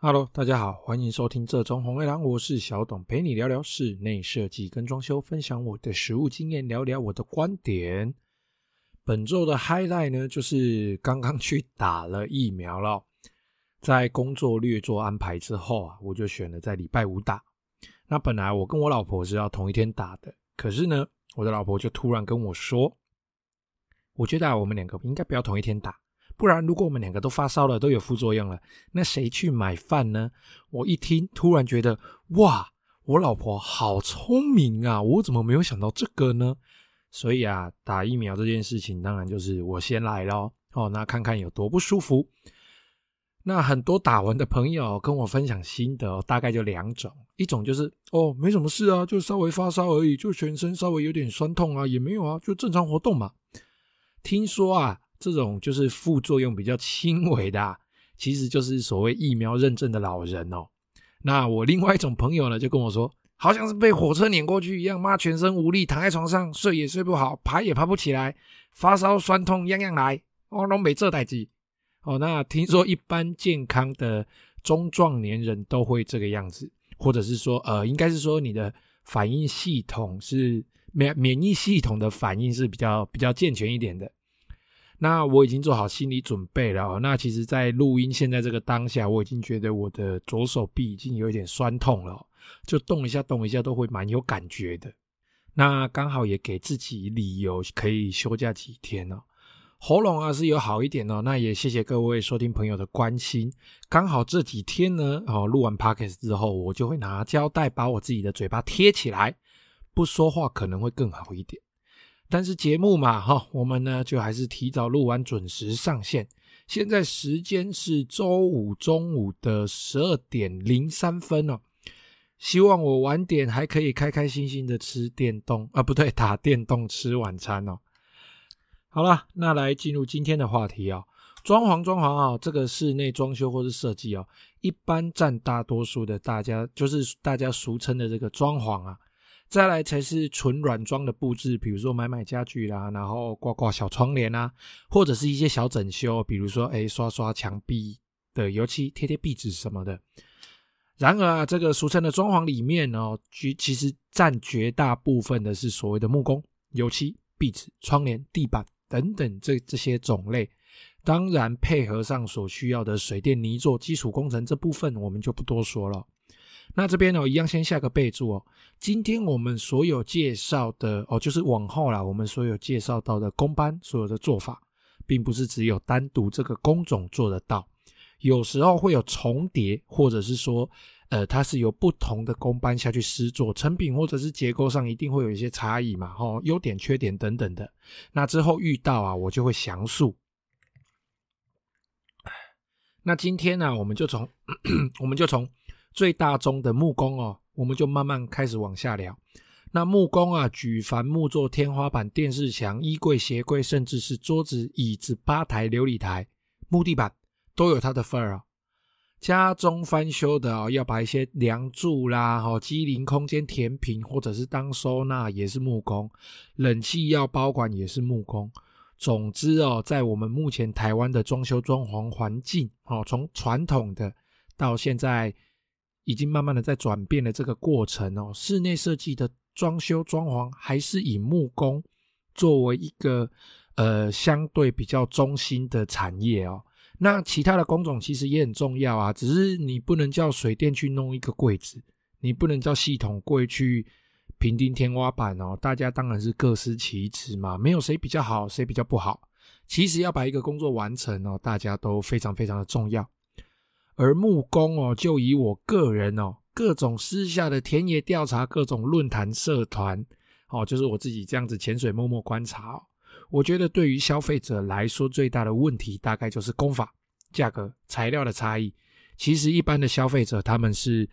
Hello，大家好，欢迎收听这中红黑狼，我是小董，陪你聊聊室内设计跟装修，分享我的实务经验，聊聊我的观点。本周的 highlight 呢，就是刚刚去打了疫苗了。在工作略做安排之后啊，我就选了在礼拜五打。那本来我跟我老婆是要同一天打的，可是呢，我的老婆就突然跟我说，我觉得啊，我们两个应该不要同一天打。不然，如果我们两个都发烧了，都有副作用了，那谁去买饭呢？我一听，突然觉得，哇，我老婆好聪明啊！我怎么没有想到这个呢？所以啊，打疫苗这件事情，当然就是我先来咯。哦，那看看有多不舒服。那很多打完的朋友跟我分享心得，大概就两种，一种就是哦，没什么事啊，就稍微发烧而已，就全身稍微有点酸痛啊，也没有啊，就正常活动嘛。听说啊。这种就是副作用比较轻微的啊，其实就是所谓疫苗认证的老人哦。那我另外一种朋友呢，就跟我说，好像是被火车碾过去一样，妈全身无力，躺在床上睡也睡不好，爬也爬不起来，发烧酸痛样样来，哦，都没这代志。哦，那听说一般健康的中壮年人都会这个样子，或者是说，呃，应该是说你的反应系统是免免疫系统的反应是比较比较健全一点的。那我已经做好心理准备了哦。那其实，在录音现在这个当下，我已经觉得我的左手臂已经有一点酸痛了，就动一下动一下都会蛮有感觉的。那刚好也给自己理由可以休假几天哦。喉咙啊是有好一点哦。那也谢谢各位收听朋友的关心。刚好这几天呢，哦，录完 podcast 之后，我就会拿胶带把我自己的嘴巴贴起来，不说话可能会更好一点。但是节目嘛，哈，我们呢就还是提早录完，准时上线。现在时间是周五中午的十二点零三分哦。希望我晚点还可以开开心心的吃电动啊，不对，打电动吃晚餐哦。好了，那来进入今天的话题哦。装潢，装潢啊，这个室内装修或是设计哦，一般占大多数的，大家就是大家俗称的这个装潢啊。再来才是纯软装的布置，比如说买买家具啦，然后挂挂小窗帘啊，或者是一些小整修，比如说哎刷刷墙壁的油漆、贴贴壁纸什么的。然而啊，这个俗称的装潢里面哦，其其实占绝大部分的是所谓的木工、油漆、壁纸、窗帘、地板等等这这些种类。当然配合上所需要的水电泥作基础工程这部分，我们就不多说了。那这边呢，我一样先下个备注哦。今天我们所有介绍的哦，就是往后啦，我们所有介绍到的工班所有的做法，并不是只有单独这个工种做得到，有时候会有重叠，或者是说，呃，它是由不同的工班下去施作，成品或者是结构上一定会有一些差异嘛，哦，优点、缺点等等的。那之后遇到啊，我就会详述。那今天呢，我们就从，我们就从。最大宗的木工哦，我们就慢慢开始往下聊。那木工啊，举凡木作天花板、电视墙、衣柜、鞋柜，甚至是桌子、椅子、吧台、琉璃台、木地板，都有它的份儿啊。家中翻修的哦，要把一些梁柱啦、哈机灵空间填平，或者是当收纳，也是木工。冷气要包管，也是木工。总之哦，在我们目前台湾的装修装潢环境哦，从传统的到现在。已经慢慢的在转变的这个过程哦，室内设计的装修装潢还是以木工作为一个呃相对比较中心的产业哦。那其他的工种其实也很重要啊，只是你不能叫水电去弄一个柜子，你不能叫系统柜去平定天花板哦。大家当然是各司其职嘛，没有谁比较好，谁比较不好。其实要把一个工作完成哦，大家都非常非常的重要。而木工哦，就以我个人哦，各种私下的田野调查，各种论坛社团哦，就是我自己这样子潜水默默观察哦。我觉得对于消费者来说，最大的问题大概就是工法、价格、材料的差异。其实一般的消费者他们是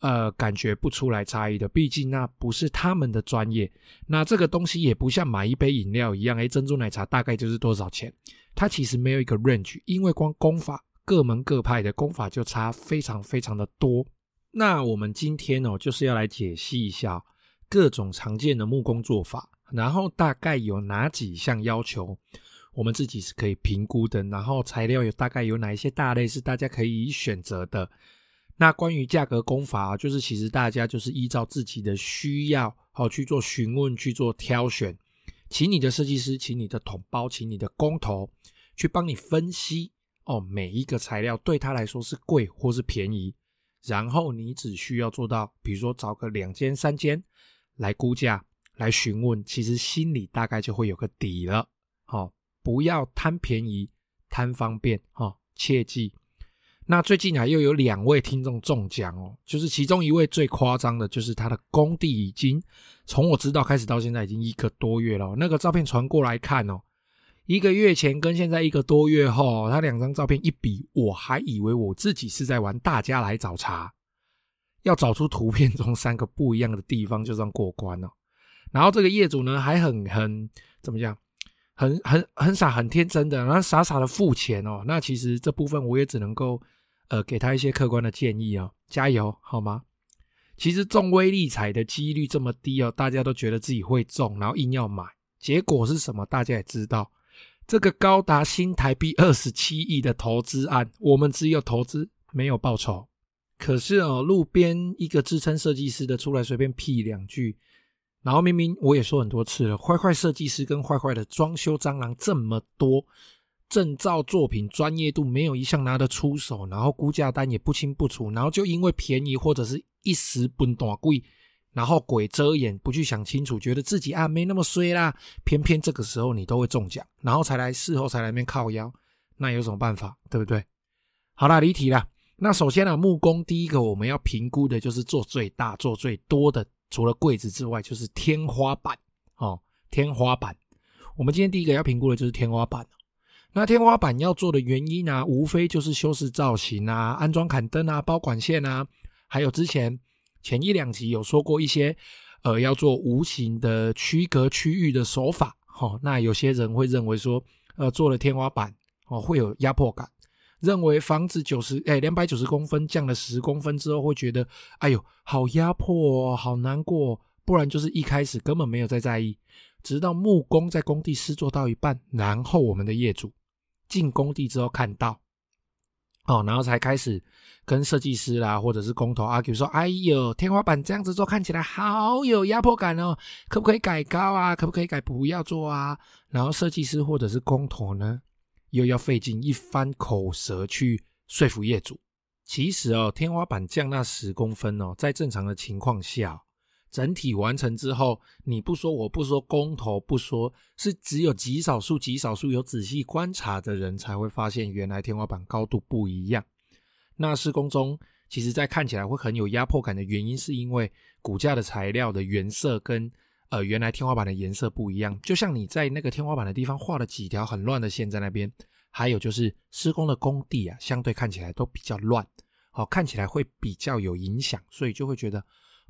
呃感觉不出来差异的，毕竟那不是他们的专业。那这个东西也不像买一杯饮料一样，诶，珍珠奶茶大概就是多少钱？它其实没有一个 range，因为光工法。各门各派的工法就差非常非常的多。那我们今天哦，就是要来解析一下各种常见的木工做法，然后大概有哪几项要求，我们自己是可以评估的。然后材料有大概有哪一些大类是大家可以选择的。那关于价格功法，就是其实大家就是依照自己的需要，好去做询问，去做挑选，请你的设计师，请你的统包，请你的工头去帮你分析哦，每一个材料对他来说是贵或是便宜，然后你只需要做到，比如说找个两间三间来估价，来询问，其实心里大概就会有个底了。好，不要贪便宜，贪方便，哈，切记。那最近啊，又有两位听众中奖哦，就是其中一位最夸张的，就是他的工地已经从我知道开始到现在已经一个多月了。那个照片传过来看哦，一个月前跟现在一个多月后，他两张照片一比，我还以为我自己是在玩大家来找茬，要找出图片中三个不一样的地方就算过关了。然后这个业主呢，还很很怎么讲，很很很傻很天真的，然后傻傻的付钱哦。那其实这部分我也只能够。呃，给他一些客观的建议哦，加油好吗？其实中威利彩的几率这么低哦，大家都觉得自己会中，然后硬要买，结果是什么？大家也知道，这个高达新台币二十七亿的投资案，我们只有投资没有报酬。可是哦，路边一个自称设计师的出来随便屁两句，然后明明我也说很多次了，坏坏设计师跟坏坏的装修蟑螂这么多。证照作品专业度没有一项拿得出手，然后估价单也不清不楚，然后就因为便宜或者是一时笨蛋贵，然后鬼遮眼不去想清楚，觉得自己啊没那么衰啦，偏偏这个时候你都会中奖，然后才来事后才来面靠腰，那有什么办法，对不对？好啦，离题啦。那首先啊，木工第一个我们要评估的就是做最大、做最多的，除了柜子之外，就是天花板哦，天花板。我们今天第一个要评估的就是天花板。那天花板要做的原因啊，无非就是修饰造型啊、安装坎灯啊、包管线啊，还有之前前一两集有说过一些，呃，要做无形的区隔区域的手法。哦，那有些人会认为说，呃，做了天花板哦会有压迫感，认为房子九十哎两百九十公分降了十公分之后会觉得，哎呦好压迫哦，好难过，不然就是一开始根本没有在在意，直到木工在工地施作到一半，然后我们的业主。进工地之后看到，哦，然后才开始跟设计师啦，或者是工头 argue 说：“哎呦，天花板这样子做看起来好有压迫感哦，可不可以改高啊？可不可以改不要做啊？”然后设计师或者是工头呢，又要费尽一番口舌去说服业主。其实哦，天花板降那十公分哦，在正常的情况下。整体完成之后，你不说我不说，工头不说，是只有极少数、极少数有仔细观察的人才会发现，原来天花板高度不一样。那施工中，其实在看起来会很有压迫感的原因，是因为骨架的材料的原色跟呃原来天花板的颜色不一样。就像你在那个天花板的地方画了几条很乱的线在那边，还有就是施工的工地啊，相对看起来都比较乱，好，看起来会比较有影响，所以就会觉得。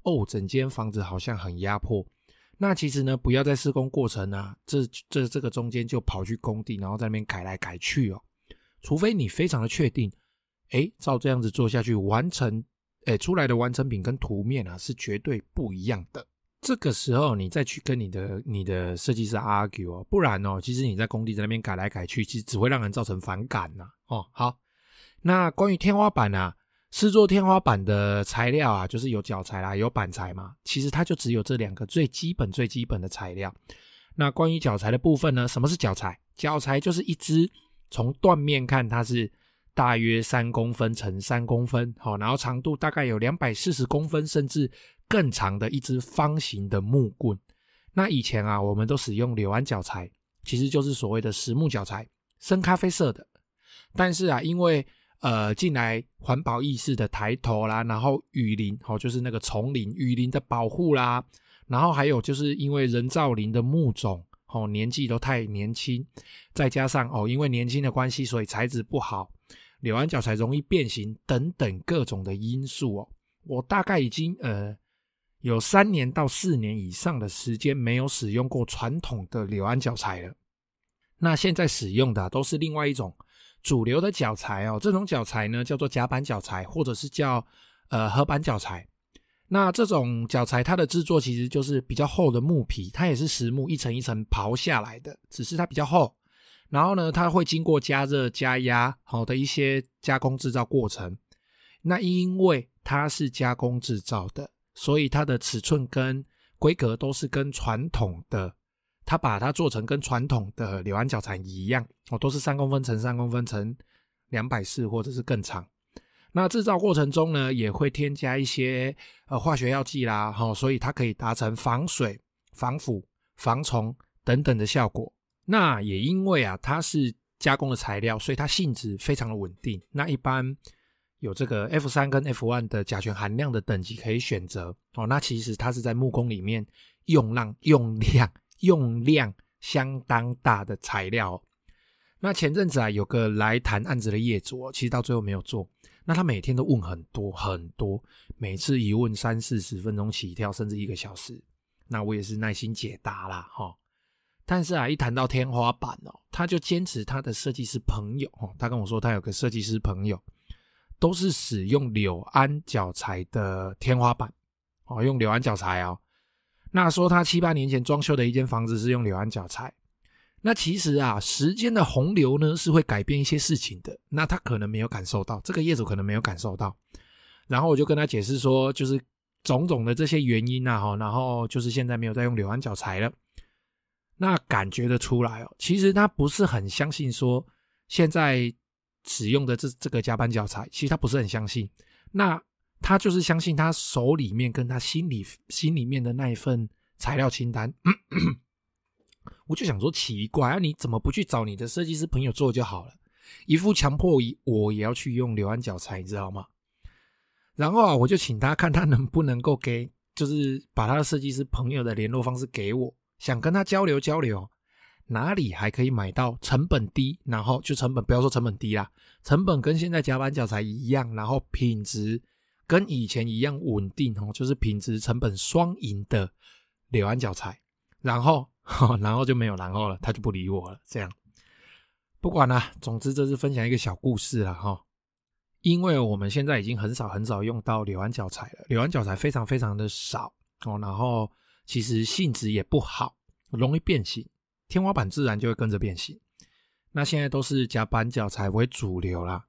哦，整间房子好像很压迫。那其实呢，不要在施工过程啊，这这这个中间就跑去工地，然后在那边改来改去哦。除非你非常的确定，诶，照这样子做下去，完成，诶，出来的完成品跟图面啊是绝对不一样的。这个时候你再去跟你的你的设计师 argue 哦，不然哦，其实你在工地在那边改来改去，其实只会让人造成反感呐。哦，好，那关于天花板啊。制作天花板的材料啊，就是有脚材啦，有板材嘛。其实它就只有这两个最基本、最基本的材料。那关于脚材的部分呢？什么是脚材？脚材就是一支从断面看，它是大约三公分乘三公分，好，然后长度大概有两百四十公分，甚至更长的一支方形的木棍。那以前啊，我们都使用柳安脚材，其实就是所谓的实木脚材，深咖啡色的。但是啊，因为呃，进来环保意识的抬头啦，然后雨林哦，就是那个丛林雨林的保护啦，然后还有就是因为人造林的木种哦，年纪都太年轻，再加上哦，因为年轻的关系，所以材质不好，柳安角材容易变形等等各种的因素哦，我大概已经呃有三年到四年以上的时间没有使用过传统的柳安角材了，那现在使用的都是另外一种。主流的脚材哦，这种脚材呢叫做夹板脚材，或者是叫呃合板脚材。那这种脚材它的制作其实就是比较厚的木皮，它也是实木一层一层刨下来的，只是它比较厚。然后呢，它会经过加热加压好的一些加工制造过程。那因为它是加工制造的，所以它的尺寸跟规格都是跟传统的，它把它做成跟传统的柳庵脚材一样哦，都是三公分乘三公分乘两百四或者是更长。那制造过程中呢，也会添加一些呃化学药剂啦，哈，所以它可以达成防水、防腐、防虫等等的效果。那也因为啊，它是加工的材料，所以它性质非常的稳定。那一般有这个 F 三跟 F one 的甲醛含量的等级可以选择哦。那其实它是在木工里面用量用量用量相当大的材料。那前阵子啊，有个来谈案子的业主，其实到最后没有做。那他每天都问很多很多，每次一问三四十分钟起跳，甚至一个小时。那我也是耐心解答啦，哈。但是啊，一谈到天花板哦，他就坚持他的设计师朋友哦，他跟我说他有个设计师朋友，都是使用柳安脚材的天花板哦，用柳安脚材哦。那说他七八年前装修的一间房子是用柳安脚材。那其实啊，时间的洪流呢是会改变一些事情的。那他可能没有感受到，这个业主可能没有感受到。然后我就跟他解释说，就是种种的这些原因啊，哈，然后就是现在没有在用柳安脚材了。那感觉得出来哦，其实他不是很相信说现在使用的这这个夹板脚材，其实他不是很相信。那他就是相信他手里面跟他心里心里面的那一份材料清单。我就想说奇怪啊，你怎么不去找你的设计师朋友做就好了？一副强迫我也要去用柳庵脚材，你知道吗？然后啊，我就请他看他能不能够给，就是把他的设计师朋友的联络方式给我。想跟他交流交流，哪里还可以买到成本低，然后就成本不要说成本低啦，成本跟现在夹板脚材一样，然后品质跟以前一样稳定哦，就是品质成本双赢的柳安脚材，然后 然后就没有然后了，他就不理我了。这样不管了，总之这是分享一个小故事了哈，因为我们现在已经很少很少用到柳安脚材了，柳安脚材非常非常的少哦，然后。其实性质也不好，容易变形，天花板自然就会跟着变形。那现在都是夹板脚材为主流啦，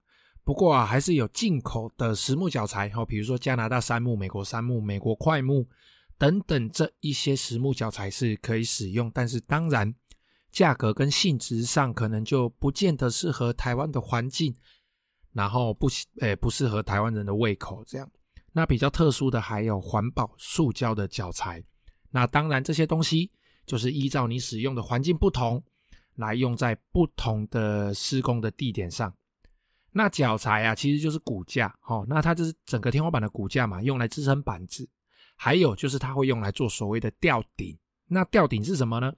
不过啊，还是有进口的实木脚材，哈，比如说加拿大杉木、美国杉木、美国桧木等等这一些实木脚材是可以使用，但是当然价格跟性质上可能就不见得适合台湾的环境，然后不诶不适合台湾人的胃口这样。那比较特殊的还有环保塑胶的脚材。那当然，这些东西就是依照你使用的环境不同，来用在不同的施工的地点上。那脚材啊，其实就是骨架，齁，那它就是整个天花板的骨架嘛，用来支撑板子。还有就是它会用来做所谓的吊顶。那吊顶是什么呢？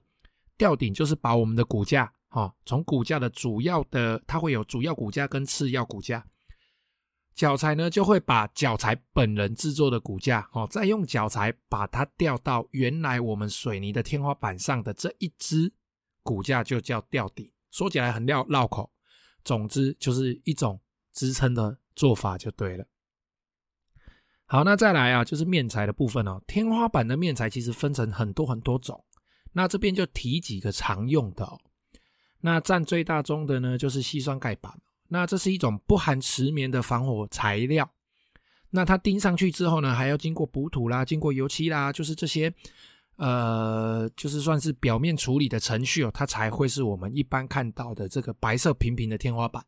吊顶就是把我们的骨架，齁，从骨架的主要的，它会有主要骨架跟次要骨架。脚材呢，就会把脚材本人制作的骨架，哦，再用脚材把它吊到原来我们水泥的天花板上的这一支骨架，就叫吊顶。说起来很绕绕口，总之就是一种支撑的做法就对了。好，那再来啊，就是面材的部分哦。天花板的面材其实分成很多很多种，那这边就提几个常用的。那占最大宗的呢，就是矽酸盖板。那这是一种不含石棉的防火材料，那它钉上去之后呢，还要经过补土啦，经过油漆啦，就是这些，呃，就是算是表面处理的程序哦，它才会是我们一般看到的这个白色平平的天花板。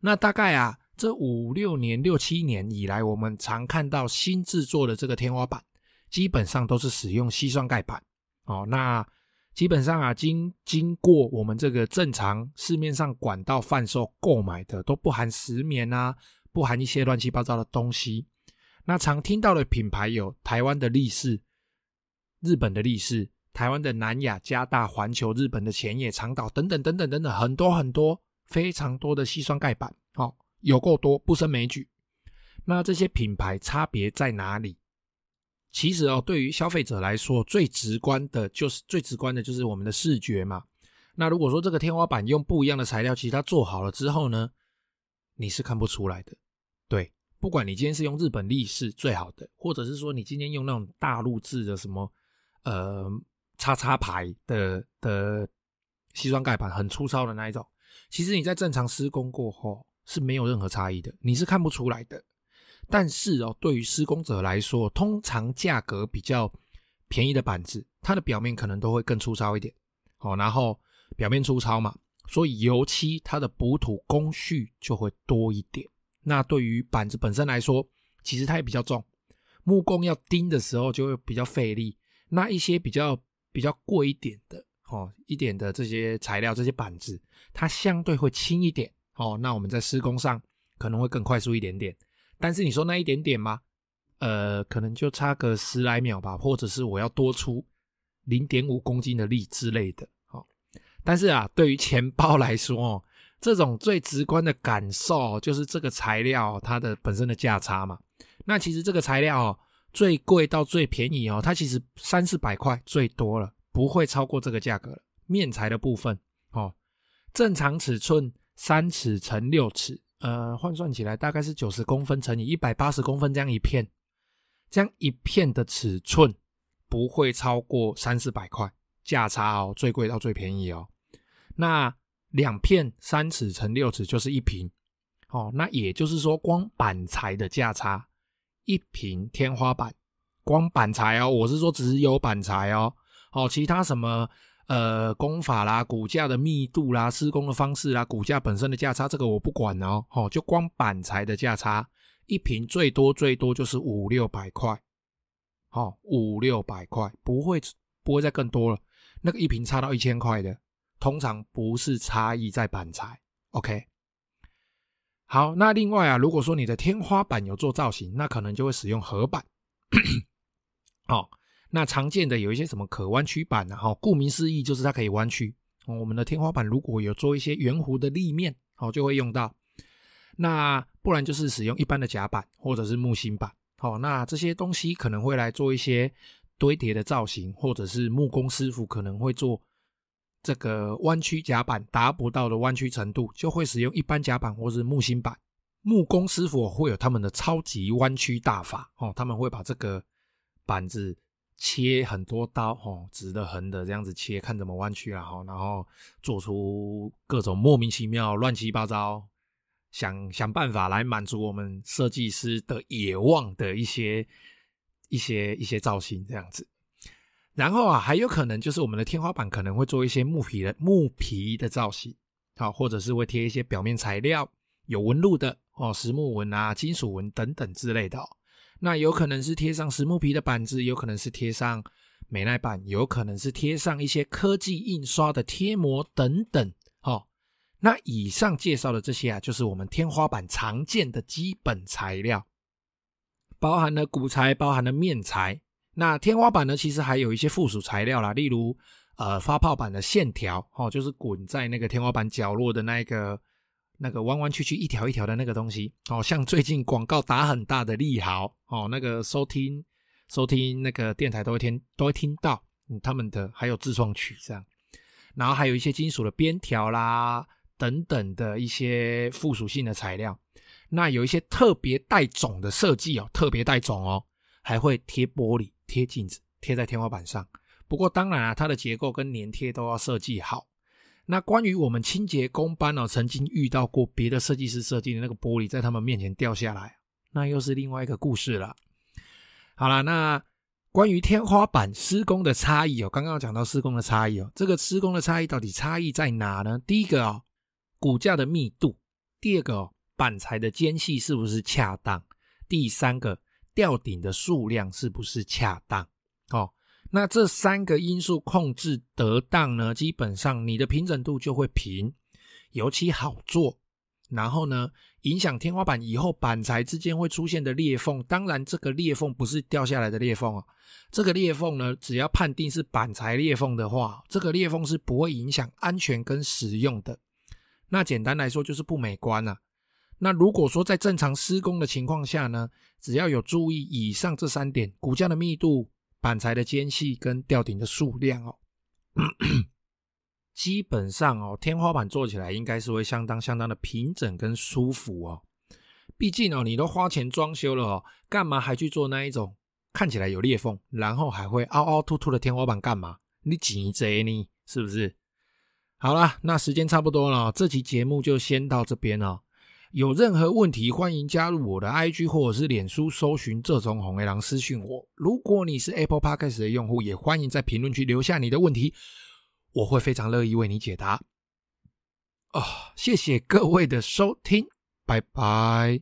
那大概啊，这五六年、六七年以来，我们常看到新制作的这个天花板，基本上都是使用矽酸钙板哦。那基本上啊，经经过我们这个正常市面上管道贩售购买的，都不含石棉啊，不含一些乱七八糟的东西。那常听到的品牌有台湾的力士、日本的力士、台湾的南亚、加大、环球、日本的浅野、长岛等等等等等等，很多很多，非常多的矽酸钙板，哦，有够多，不胜枚举。那这些品牌差别在哪里？其实哦，对于消费者来说，最直观的就是最直观的就是我们的视觉嘛。那如果说这个天花板用不一样的材料，其实它做好了之后呢，你是看不出来的。对，不管你今天是用日本力士最好的，或者是说你今天用那种大陆制的什么呃叉叉牌的的西装盖板，很粗糙的那一种，其实你在正常施工过后是没有任何差异的，你是看不出来的。但是哦，对于施工者来说，通常价格比较便宜的板子，它的表面可能都会更粗糙一点。哦，然后表面粗糙嘛，所以油漆它的补土工序就会多一点。那对于板子本身来说，其实它也比较重，木工要钉的时候就会比较费力。那一些比较比较贵一点的哦，一点的这些材料，这些板子，它相对会轻一点哦。那我们在施工上可能会更快速一点点。但是你说那一点点吗？呃，可能就差个十来秒吧，或者是我要多出零点五公斤的力之类的哦。但是啊，对于钱包来说哦，这种最直观的感受就是这个材料它的本身的价差嘛。那其实这个材料哦，最贵到最便宜哦，它其实三四百块最多了，不会超过这个价格了。面材的部分哦，正常尺寸三尺乘六尺，呃，换算起来大概是九十公分乘以一百八十公分这样一片，这样一片的尺寸不会超过三四百块，价差哦，最贵到最便宜哦。那两片三尺乘六尺就是一平，哦，那也就是说，光板材的价差，一瓶天花板，光板材哦，我是说只有板材哦，哦，其他什么呃工法啦、骨架的密度啦、施工的方式啦、骨架本身的价差，这个我不管哦，哦，就光板材的价差，一瓶最多最多就是五六百块，哦，五六百块，不会不会再更多了，那个一瓶差到一千块的。通常不是差异在板材，OK。好，那另外啊，如果说你的天花板有做造型，那可能就会使用合板。哦，那常见的有一些什么可弯曲板啊，哈，顾名思义就是它可以弯曲。哦，我们的天花板如果有做一些圆弧的立面，哦，就会用到。那不然就是使用一般的夹板或者是木芯板。好，那这些东西可能会来做一些堆叠的造型，或者是木工师傅可能会做。这个弯曲夹板达不到的弯曲程度，就会使用一般夹板或是木芯板。木工师傅会有他们的超级弯曲大法哦，他们会把这个板子切很多刀哦，直的、横的这样子切，看怎么弯曲啊，然后做出各种莫名其妙、乱七八糟，想想办法来满足我们设计师的野望的一些一些一些造型这样子。然后啊，还有可能就是我们的天花板可能会做一些木皮的木皮的造型，好，或者是会贴一些表面材料有纹路的哦，实木纹啊、金属纹等等之类的哦。那有可能是贴上实木皮的板子，有可能是贴上美耐板，有可能是贴上一些科技印刷的贴膜等等。哦，那以上介绍的这些啊，就是我们天花板常见的基本材料，包含了骨材，包含了面材。那天花板呢，其实还有一些附属材料啦，例如呃发泡板的线条，哦，就是滚在那个天花板角落的那个那个弯弯曲曲一条一条的那个东西，哦，像最近广告打很大的利豪，哦，那个收听收听那个电台都会听都会听到，嗯，他们的还有自创曲这样，然后还有一些金属的边条啦等等的一些附属性的材料，那有一些特别带种的设计哦，特别带种哦，还会贴玻璃。贴镜子贴在天花板上，不过当然啊，它的结构跟粘贴都要设计好。那关于我们清洁工班哦，曾经遇到过别的设计师设计的那个玻璃在他们面前掉下来，那又是另外一个故事了。好了，那关于天花板施工的差异哦，刚刚讲到施工的差异哦，这个施工的差异到底差异在哪呢？第一个哦，骨架的密度；第二个哦，板材的间隙是不是恰当；第三个。吊顶的数量是不是恰当？哦，那这三个因素控制得当呢，基本上你的平整度就会平，油漆好做。然后呢，影响天花板以后板材之间会出现的裂缝，当然这个裂缝不是掉下来的裂缝啊，这个裂缝呢，只要判定是板材裂缝的话，这个裂缝是不会影响安全跟使用的。那简单来说就是不美观啊。那如果说在正常施工的情况下呢，只要有注意以上这三点，骨架的密度、板材的间隙跟吊顶的数量哦，基本上哦，天花板做起来应该是会相当相当的平整跟舒服哦。毕竟哦，你都花钱装修了哦，干嘛还去做那一种看起来有裂缝，然后还会凹凹凸凸的天花板干嘛？你急贼呢？是不是？好啦，那时间差不多了，这期节目就先到这边了。有任何问题，欢迎加入我的 IG 或者是脸书，搜寻这种红黑狼私讯我。如果你是 Apple Podcast 的用户，也欢迎在评论区留下你的问题，我会非常乐意为你解答。啊、谢谢各位的收听，拜拜。